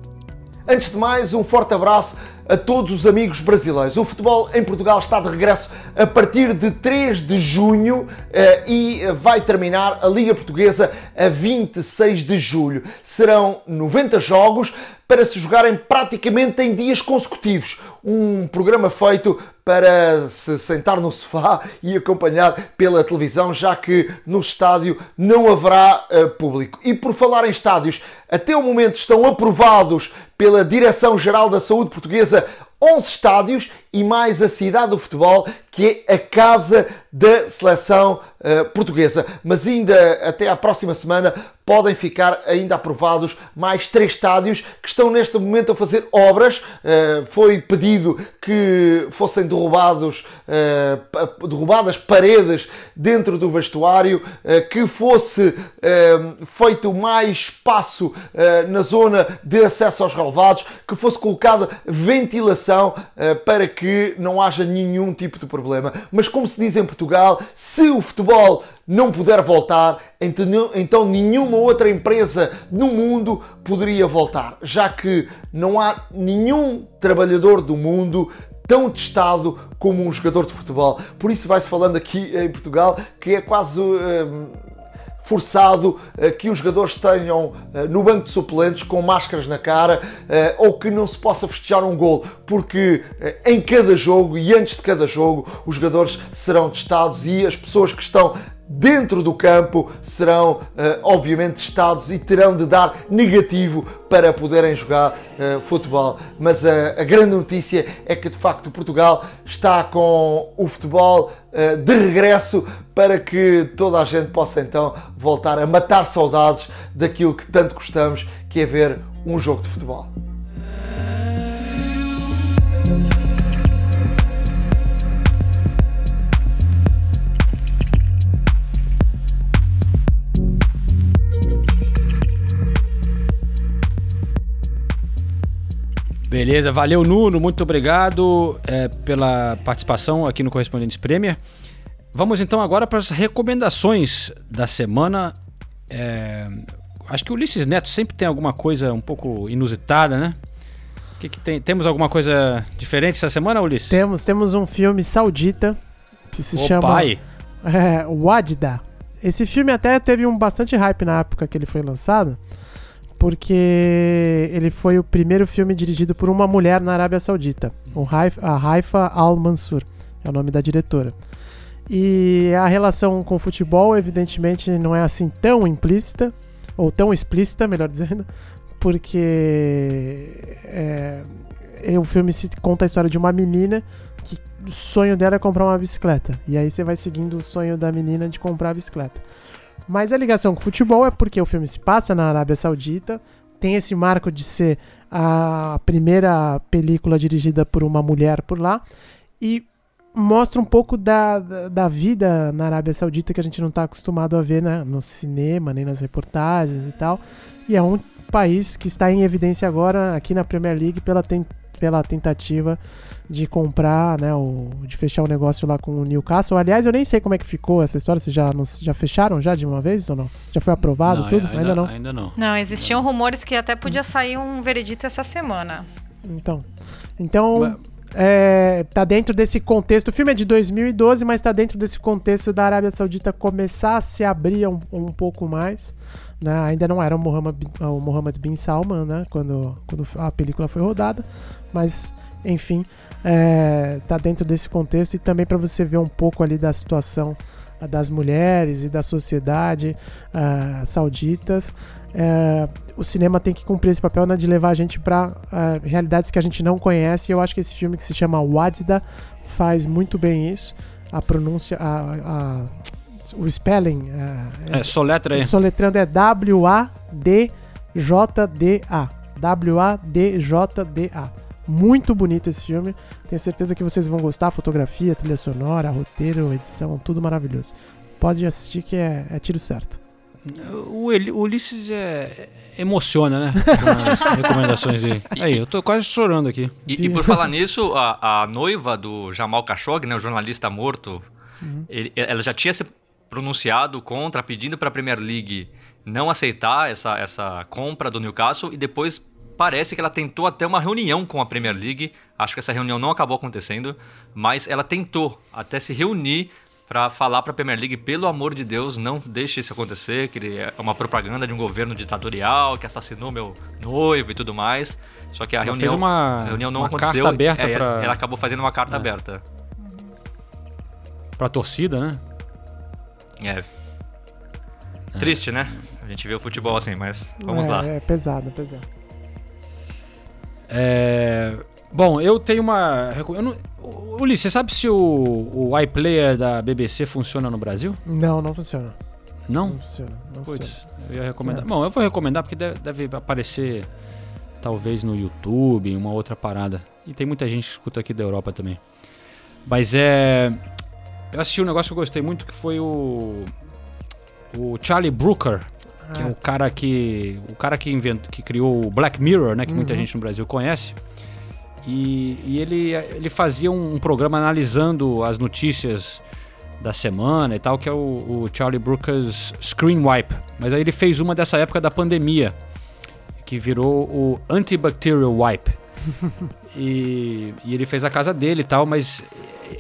Antes de mais, um forte abraço a todos os amigos brasileiros. O futebol em Portugal está de regresso a partir de 3 de junho eh, e vai terminar a Liga Portuguesa a 26 de julho. Serão 90 jogos para se jogarem praticamente em dias consecutivos. Um programa feito para se sentar no sofá e acompanhar pela televisão, já que no estádio não haverá uh, público. E por falar em estádios, até o momento estão aprovados pela Direção-Geral da Saúde Portuguesa 11 estádios e mais a cidade do futebol, que é a casa da seleção uh, portuguesa. Mas ainda até à próxima semana podem ficar ainda aprovados mais três estádios que estão neste momento a fazer obras. Uh, foi pedido que fossem derrubados, uh, derrubadas paredes dentro do vestuário, que fosse feito mais espaço na zona de acesso aos relevados, que fosse colocada ventilação para que não haja nenhum tipo de problema. Mas como se diz em Portugal, se o futebol não puder voltar, então nenhuma outra empresa no mundo poderia voltar, já que não há nenhum trabalhador do mundo tão testado como um jogador de futebol. Por isso vai-se falando aqui em Portugal que é quase. Hum, forçado uh, que os jogadores tenham uh, no banco de suplentes com máscaras na cara uh, ou que não se possa festejar um gol, porque em cada jogo e antes de cada jogo os jogadores serão testados e as pessoas que estão dentro do campo serão obviamente testados e terão de dar negativo para poderem jogar futebol. Mas a, grande notícia é que de facto Portugal está com o futebol de regresso para que toda a gente possa então voltar a matar saudades daquilo que tanto gostamos, que é ver um jogo de futebol. Beleza, valeu Nuno, muito obrigado é, pela participação aqui no Correspondentes Premier. Vamos então agora para as recomendações da semana. É, acho que o Ulisses Neto sempre tem alguma coisa um pouco inusitada, né? Que que tem? Temos alguma coisa diferente essa semana, Ulisses? Temos, temos um filme saudita que se chama pai. É, Wadda. Esse filme até teve um bastante hype na época que ele foi lançado porque ele foi o primeiro filme dirigido por uma mulher na Arábia Saudita, a Haifa Al-Mansur, é o nome da diretora. E a relação com o futebol, evidentemente, não é assim tão implícita, ou tão explícita, melhor dizendo, porque é, o filme se conta a história de uma menina que o sonho dela é comprar uma bicicleta. E aí você vai seguindo o sonho da menina de comprar a bicicleta. Mas a ligação com o futebol é porque o filme se passa na Arábia Saudita, tem esse marco de ser a primeira película dirigida por uma mulher por lá e mostra um pouco da, da, vida na Arábia Saudita que a gente não está acostumado a ver né, no cinema, nem nas reportagens e tal. E é um país que está em evidência agora aqui na Premier League pela, ten, pela tentativa de comprar, né, o, de fechar o negócio lá com o Newcastle. Aliás, eu nem sei como é que ficou essa história. Vocês já, já fecharam já de uma vez ou não? Já foi aprovado não, tudo? Ainda, ainda, não. Ainda não. Não, existiam rumores que até podia sair um veredito essa semana. Então, então é, tá dentro desse contexto. O filme é de 2012, mas tá dentro desse contexto da Arábia Saudita começar a se abrir um, um pouco mais. Né? Ainda não era o Mohammed, o Mohammed bin Salman, né? Quando, quando a película foi rodada, mas enfim, é, tá dentro desse contexto e também para você ver um pouco ali da situação ah, das mulheres e da sociedade uh, sauditas. Uh, o cinema tem que cumprir esse papel né, de levar a gente para uh, ah, realidades que a gente não conhece. E eu acho que esse filme que se chama Wadda faz muito bem isso. A pronúncia, a, a o spelling. é, é soletra aí. Soletrando é W-A-D-J-D-A. W-A-D-J-D-A. Muito bonito esse filme. Tenho certeza que vocês vão gostar. Fotografia, trilha sonora, roteiro, edição, tudo maravilhoso. Pode assistir que é, é tiro certo. O, o Ulisses é, emociona, né? (laughs) Com as recomendações dele. Aí, eu tô quase chorando aqui. E, e por falar nisso, a, a, noiva do Jamal Khashoggi, né, o jornalista morto, uhum. ele, ela já tinha se pronunciado contra, pedindo para a Premier League não aceitar essa, essa compra do Newcastle e depois Parece que ela tentou até uma reunião com a Premier League. Acho que essa reunião não acabou acontecendo, mas ela tentou até se reunir para falar para a Premier League, pelo amor de Deus, não deixe isso acontecer, que é uma propaganda de um governo ditatorial que assassinou meu noivo e tudo mais. Só que a Ela reunião, uma- a reunião não uma aconteceu. carta aberta É, pra- Ela acabou fazendo uma carta É. aberta. Pra torcida, né? É. Triste, né? A gente vê o futebol assim, mas vamos é, lá. É pesado, é pesado. É, Bom, eu tenho uma. Eu não... Ulisses, você sabe se o, o iPlayer da BBC funciona no Brasil? Não, não funciona. Não? Não funciona. Não Putz, funciona. eu ia recomendar. É. Bom, eu vou recomendar porque deve, deve aparecer talvez no YouTube, em uma outra parada. E tem muita gente que escuta aqui da Europa também. Mas é. Eu assisti um negócio que eu gostei muito que foi o. O Charlie Brooker, que é o cara que. O cara que inventou, que criou o Black Mirror, né? Que muita Uhum. gente no Brasil conhece. E, e ele, ele fazia um, programa analisando as notícias da semana e tal, que é o, o Charlie Brooker's Screen Wipe. Mas aí ele fez uma dessa época da pandemia, que virou o Antibacterial Wipe. (laughs) e, e ele fez a casa dele e tal, mas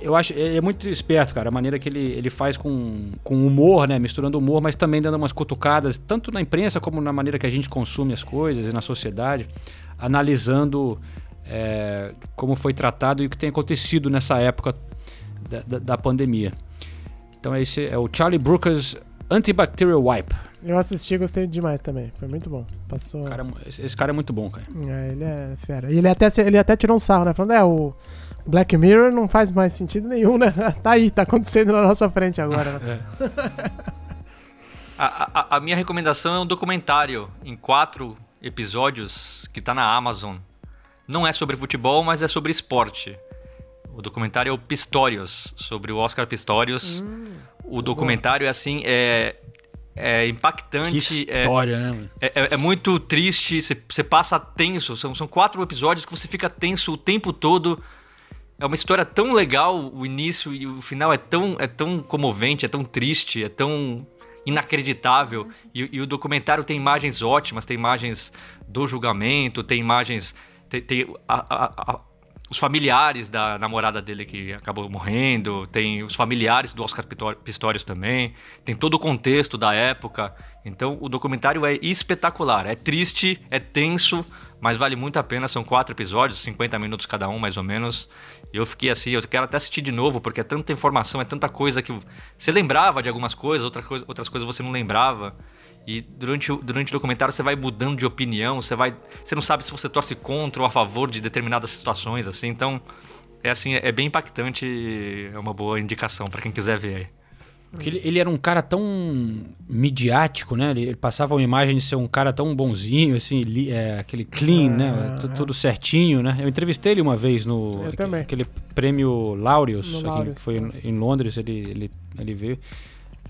eu acho é muito esperto, cara, a maneira que ele, ele faz com, com humor, né? Misturando humor, mas também dando umas cutucadas, tanto na imprensa como na maneira que a gente consome as coisas e na sociedade, analisando é, como foi tratado e o que tem acontecido nessa época da, da, da pandemia. Então esse é o Charlie Brooker's Antibacterial Wipe. Eu assisti e gostei demais também. Foi muito bom. Passou. Cara, esse, cara é muito bom, cara. É, ele é fera. E ele até, ele até tirou um sarro, né? Falando, é, o Black Mirror não faz mais sentido nenhum, né? (laughs) Tá aí, tá acontecendo na nossa frente agora, né? A, a- a minha recomendação é um documentário em quatro episódios que tá na Amazon. Não é sobre futebol, mas é sobre esporte. O documentário é o Pistorius, sobre o Oscar Pistorius. o documentário é assim, é, é impactante. Que é- história, né? mano? é, é- é muito triste, você- você passa tenso. São, são quatro episódios que você fica tenso o tempo todo. É uma história tão legal, o início e o final é tão, é tão comovente, é tão triste, é tão inacreditável. E, e o documentário tem imagens ótimas, tem imagens do julgamento, tem imagens. Tem, tem a- a- a- os familiares da namorada dele que acabou morrendo, tem os familiares do Oscar Pistor- Pistorius também, tem todo o contexto da época. Então o documentário é espetacular, é triste, é tenso, mas vale muito a pena. São quatro episódios, 50 minutos cada um, mais ou menos. E eu fiquei assim, eu quero até assistir de novo, porque é tanta informação, é tanta coisa que você lembrava de algumas coisas, outra coisa, outras coisas você não lembrava. E durante o, durante o documentário você vai mudando de opinião, você vai. Você não sabe se você torce contra ou a favor de determinadas situações, assim. Então, é assim, é bem impactante e é uma boa indicação para quem quiser ver aí. Porque ele, ele era um cara tão midiático, né? Ele, ele passava uma imagem de ser um cara tão bonzinho, assim, li- é, aquele clean, né? Tu- Tudo certinho, né? Eu entrevistei ele uma vez no Eu aque- também. aquele prêmio Laureus, No aqui, Laureus, que foi em, em Londres, ele, ele, ele veio.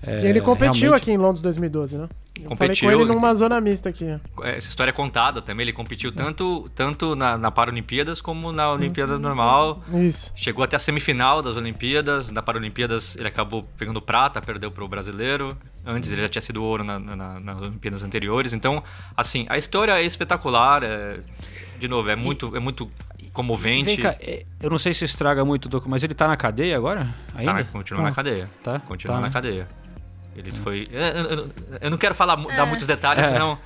É, e ele competiu realmente- aqui em Londres 2012, né? Eu falei Competiu, com ele numa zona mista aqui. Essa história é contada também, ele competiu tanto, tanto na, na Paralimpíadas como na Olimpíada normal. Isso. Chegou até a semifinal das Olimpíadas. Na Paralimpíadas ele acabou pegando prata, perdeu para o brasileiro. Antes ele já tinha sido ouro na- na- nas Olimpíadas anteriores. Então, assim, a história é espetacular. é- de novo, é muito, é muito comovente. Vem cá, é, eu não sei se estraga muito o documento, mas ele tá na cadeia agora? Ainda? Tá, continua Tá. na cadeia. Tá, Continua tá, na né? cadeia. Ele foi. Eu, eu- eu não quero falar, mu- dar muitos detalhes, É. senão.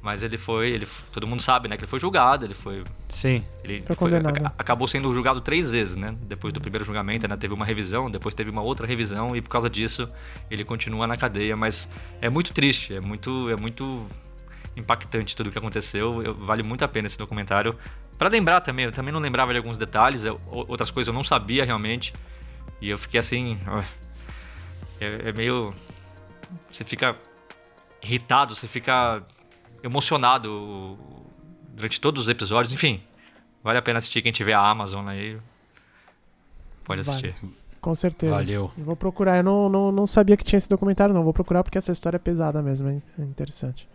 Mas ele foi. Ele, todo mundo sabe, né? Que ele foi julgado, ele foi. Sim. Ele Foi aca- acabou sendo julgado três vezes, né? Depois do primeiro julgamento, né? teve uma revisão, depois teve uma outra revisão e por causa disso ele continua na cadeia. Mas é muito triste, é muito, é muito impactante tudo o que aconteceu. Eu- vale muito a pena esse documentário. Pra lembrar também, eu também não lembrava de alguns detalhes, eu- outras coisas eu não sabia realmente. E eu fiquei assim. É, é meio. Você fica irritado, você fica emocionado durante todos os episódios. Enfim, vale a pena assistir. Quem tiver a Amazon aí, pode Vale. assistir. Com certeza. Valeu. Eu Vou procurar. Eu não, não, não sabia que tinha esse documentário, não. Vou procurar porque essa história é pesada mesmo. É é interessante.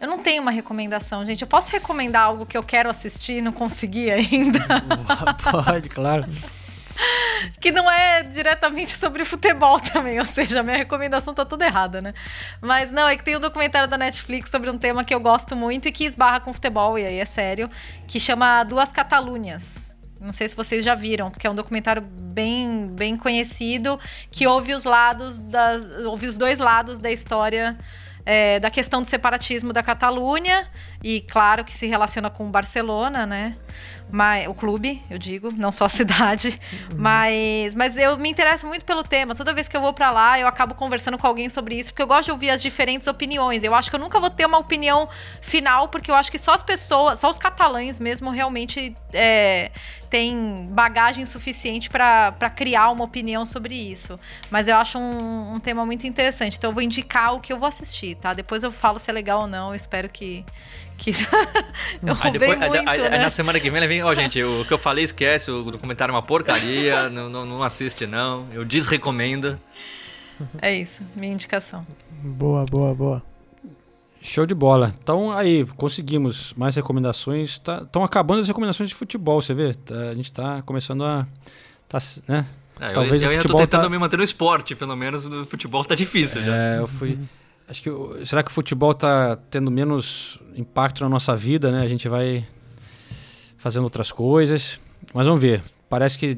Eu não tenho uma recomendação, gente. Eu posso recomendar algo que eu quero assistir e não consegui ainda? (laughs) Pode, claro. (laughs) que não é diretamente sobre futebol (laughs) também, ou seja, minha recomendação tá toda errada, né? Mas não, é que tem um documentário da Netflix sobre um tema que eu gosto muito e que esbarra com futebol, e aí é sério, que chama Duas Catalunhas. Não sei se vocês já viram, porque é um documentário bem, bem conhecido que ouve os lados das, ouve os dois lados da história é, da questão do separatismo da Catalunha e claro que se relaciona com Barcelona, né? Mas, o clube, eu digo, não só a (laughs) cidade. Mas, mas eu me interesso muito pelo tema. Toda vez que eu vou para lá, eu acabo conversando com alguém sobre isso, porque eu gosto de ouvir as diferentes opiniões. Eu acho que eu nunca vou ter uma opinião final, porque eu acho que só as pessoas, só os catalães mesmo realmente é, têm bagagem suficiente para criar uma opinião sobre isso. Mas eu acho um, um tema muito interessante. Então eu vou indicar o que eu vou assistir, tá? Depois eu falo se é legal ou não. Eu espero que que (laughs) eu Aí, depois, roubei muito, aí- aí né? na semana que vem ele vem, ó, gente, o que eu falei esquece, o documentário é uma porcaria, (laughs) não, não, não assiste não, eu desrecomendo. É isso, minha indicação. Boa, boa, boa. Show de bola. Então aí, conseguimos mais recomendações. Estão acabando as recomendações de futebol, você vê? Tá- a gente tá começando a. Tá, né? É, eu- Talvez eu, o ainda tô futebol tentando tá- me manter no esporte, pelo menos no futebol tá difícil já. É, eu fui. Acho que. o- Será que o futebol tá tendo menos impacto na nossa vida, né? A gente vai fazendo outras coisas. Mas vamos ver. Parece que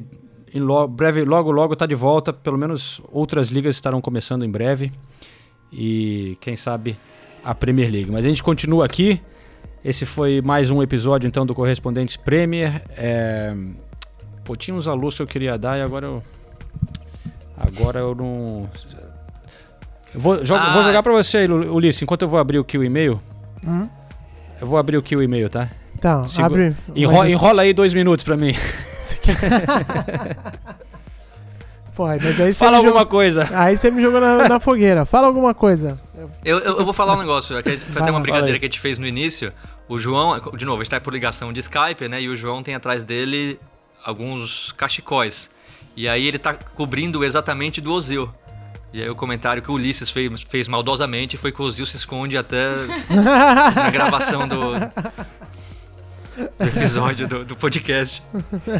em lo- breve, logo, logo tá de volta. Pelo menos outras ligas estarão começando em breve. E quem sabe a Premier League. Mas a gente continua aqui. Esse foi mais um episódio então do Correspondentes Premier. É... Pô, tinha uns alôs que eu queria dar e agora eu. Agora eu não. Eu vou, jo- Ah. vou jogar pra você, aí, Ulisses, enquanto eu vou abrir aqui o e-mail. Hum? Eu vou abrir aqui o e-mail, tá? Então, Segu- abre. Enro- mas- enrola aí dois minutos pra mim. (laughs) Pô, aí, mas aí você Fala alguma jogou- coisa. Aí você me jogou na, na fogueira. Fala alguma coisa. Eu, eu, eu vou falar um negócio, que foi Vai até uma brincadeira que a gente fez no início. O João, de novo, a gente tá por ligação de Skype, né? E o João tem atrás dele alguns cachecóis. E aí ele tá cobrindo exatamente do Ozil. E aí o comentário que o Ulisses fez, fez maldosamente foi que o Ozil se esconde até (laughs) na gravação do, do episódio do, do podcast.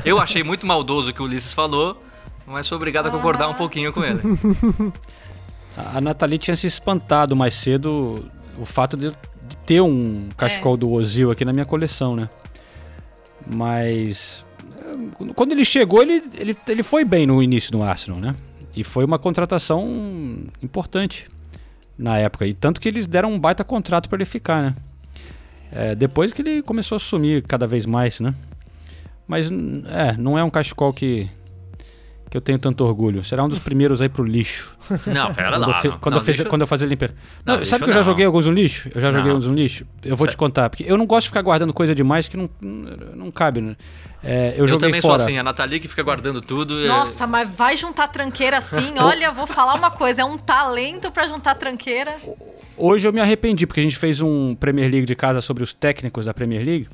Eu achei muito maldoso o que o Ulisses falou, mas sou obrigado a concordar um pouquinho com ele. (laughs) A Nathalie tinha se espantado mais cedo o fato de, de ter um cachecol do Ozil aqui na minha coleção, né? Mas eh, quando ele chegou, ele, ele, ele foi bem no início do Arsenal, né? E foi uma contratação importante na época. E tanto que eles deram um baita contrato para ele ficar, né? É, depois que ele começou a sumir cada vez mais, né? Mas é, não é um cachecol que, que eu tenho tanto orgulho. Será um dos primeiros aí pro lixo. (laughs) Não, pera Quando, lá. eu, fe- não, quando, não, eu deixa- quando eu fazia limpeza. Não, Não, sabe que eu já joguei alguns no lixo? Eu já joguei Não. uns no lixo. Eu vou Cê- te contar, porque eu não gosto de ficar guardando coisa demais que não, não cabe, né? É, eu, Eu, também fora. sou assim, a Nathalie que fica guardando tudo. é- Nossa, mas vai juntar tranqueira assim? (laughs) Olha, vou falar uma coisa, é um talento pra juntar tranqueira. Hoje eu me arrependi, porque a gente fez um Premier League de casa sobre os técnicos da Premier League.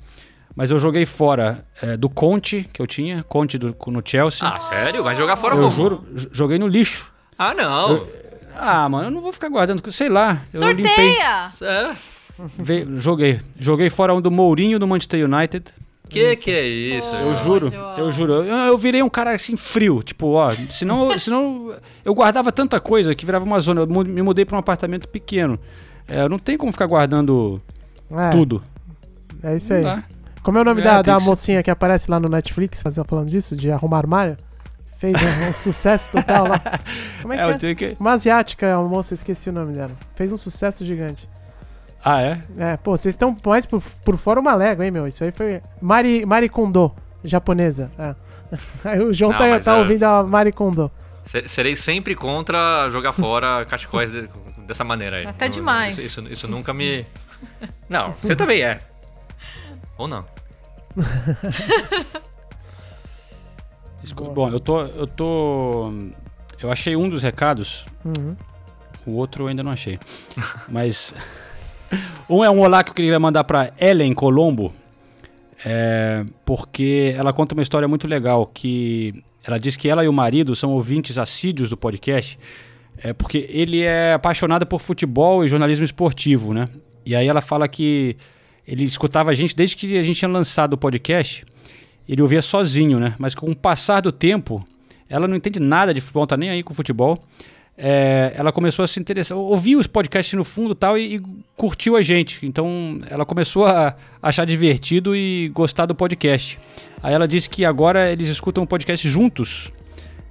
Mas eu joguei fora é, do Conte, que eu tinha, Conte do, no Chelsea. Ah, sério? Vai jogar fora eu como? juro, j- joguei no lixo. Ah, não. Ah, mano, eu não vou ficar guardando, sei lá. Eu limpei. Sorteia! É. Ve- joguei. Joguei fora um do Mourinho do Manchester United. Que que é isso? Eu juro, eu juro. Eu, eu virei um cara assim frio, tipo, ó, senão, (laughs) senão eu guardava tanta coisa que virava uma zona. Eu me mudei para um apartamento pequeno. É, não tem como ficar guardando É, tudo. É isso aí. Não dá. Como é o nome É, da, da que ser- mocinha que aparece lá no Netflix, fazendo, falando disso, de arrumar armário? Fez um, um sucesso total lá. (laughs) Como é que É, é? eu tenho que... Uma asiática, uma moça, esqueci o nome dela. Fez um sucesso gigante. Ah, é? É, pô, vocês estão mais por, por fora uma légua, hein, meu? Isso aí foi. Mari, Mari Kondo, japonesa. É. (laughs) Aí o João Não, tá, tá é- ouvindo a Mari Kondo. Se- Serei sempre contra jogar fora (laughs) cachecóis de- dessa maneira aí. Até demais. Isso, isso, isso nunca me. Não, você também é. Ou não. (laughs) Desculpa. Bom, eu tô, eu tô... Eu achei um dos recados, Uhum. o outro eu ainda não achei. (laughs) Mas... Um é um olá que eu queria mandar pra Ellen Colombo, é, porque ela conta uma história muito legal, que ela diz que ela e o marido são ouvintes assíduos do podcast, é, porque ele é apaixonado por futebol e jornalismo esportivo, né? E aí ela fala que ele escutava a gente desde que a gente tinha lançado o podcast, ele ouvia sozinho, né? Mas com o passar do tempo, ela não entende nada de futebol, não tá nem aí com futebol. é, ela começou a se interessar, ouviu os podcasts no fundo tal, e, e curtiu a gente. Então ela começou a achar divertido e gostar do podcast. Aí ela disse que agora eles escutam o podcast juntos.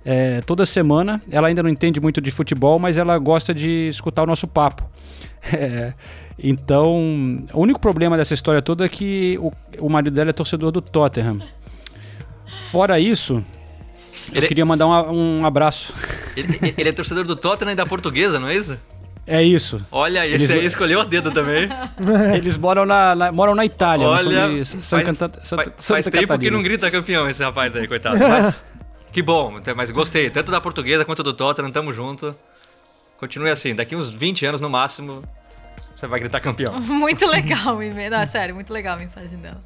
é, toda semana, ela ainda não entende muito de futebol, mas ela gosta de escutar o nosso papo. (laughs) É, então, o único problema dessa história toda é que o, o marido dela é torcedor do Tottenham. Fora isso, eu Ele- queria mandar um, um abraço. Ele, ele é torcedor do Tottenham e da Portuguesa, não é isso? É isso. Olha, Eles- esse aí escolheu a dedo também. (laughs) Eles moram na, na- moram na Itália, são Olha, de Santa, faz, Canta- Santa, faz- faz tempo que Catarina. não grita campeão esse rapaz aí, coitado. Mas que bom, mas gostei. Tanto da portuguesa quanto do Tottenham, tamo junto. Continue assim, daqui uns 20 anos no máximo, você vai gritar campeão. (laughs) Muito legal. Não, sério, muito legal a mensagem dela.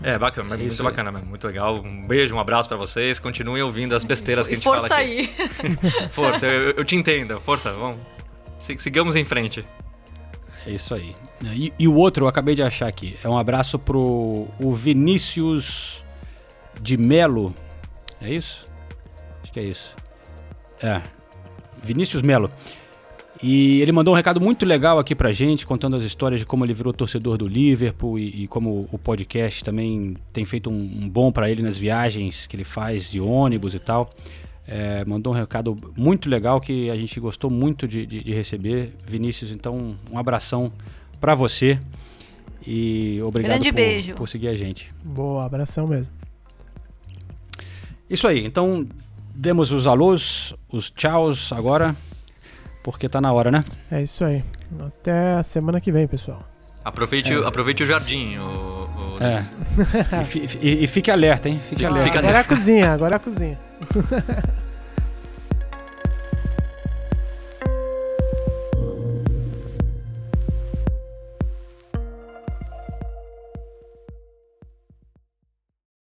É, bacana, muito Isso aí. bacana mesmo, muito legal. Um beijo, um abraço pra vocês. Continuem ouvindo as besteiras que a gente fala força aqui. aí. (laughs) (laughs) Força, eu, eu te entendo. Força, vamos. Si- Sigamos em frente. É isso aí. E, e o outro eu acabei de achar aqui. É um abraço pro o Vinícius de Melo. É isso? Acho que é isso. É. Vinícius Melo. E ele mandou um recado muito legal aqui pra gente, contando as histórias de como ele virou torcedor do Liverpool e, e como o podcast também tem feito um, um bom pra ele nas viagens que ele faz de ônibus e tal. É, mandou um recado muito legal que a gente gostou muito de, de- de receber. Vinícius, então um abração pra você e obrigado Grande por, beijo. por seguir a gente. Boa, abração mesmo. Isso aí, então demos os alôs, os tchauz agora, porque tá na hora, né? É isso aí. Até a semana que vem, pessoal. Aproveite, o- aproveite o jardim. O, o- É. E, e- e fique alerta, hein? Fique alerta. Fica Agora é a cozinha, agora é a cozinha. (laughs)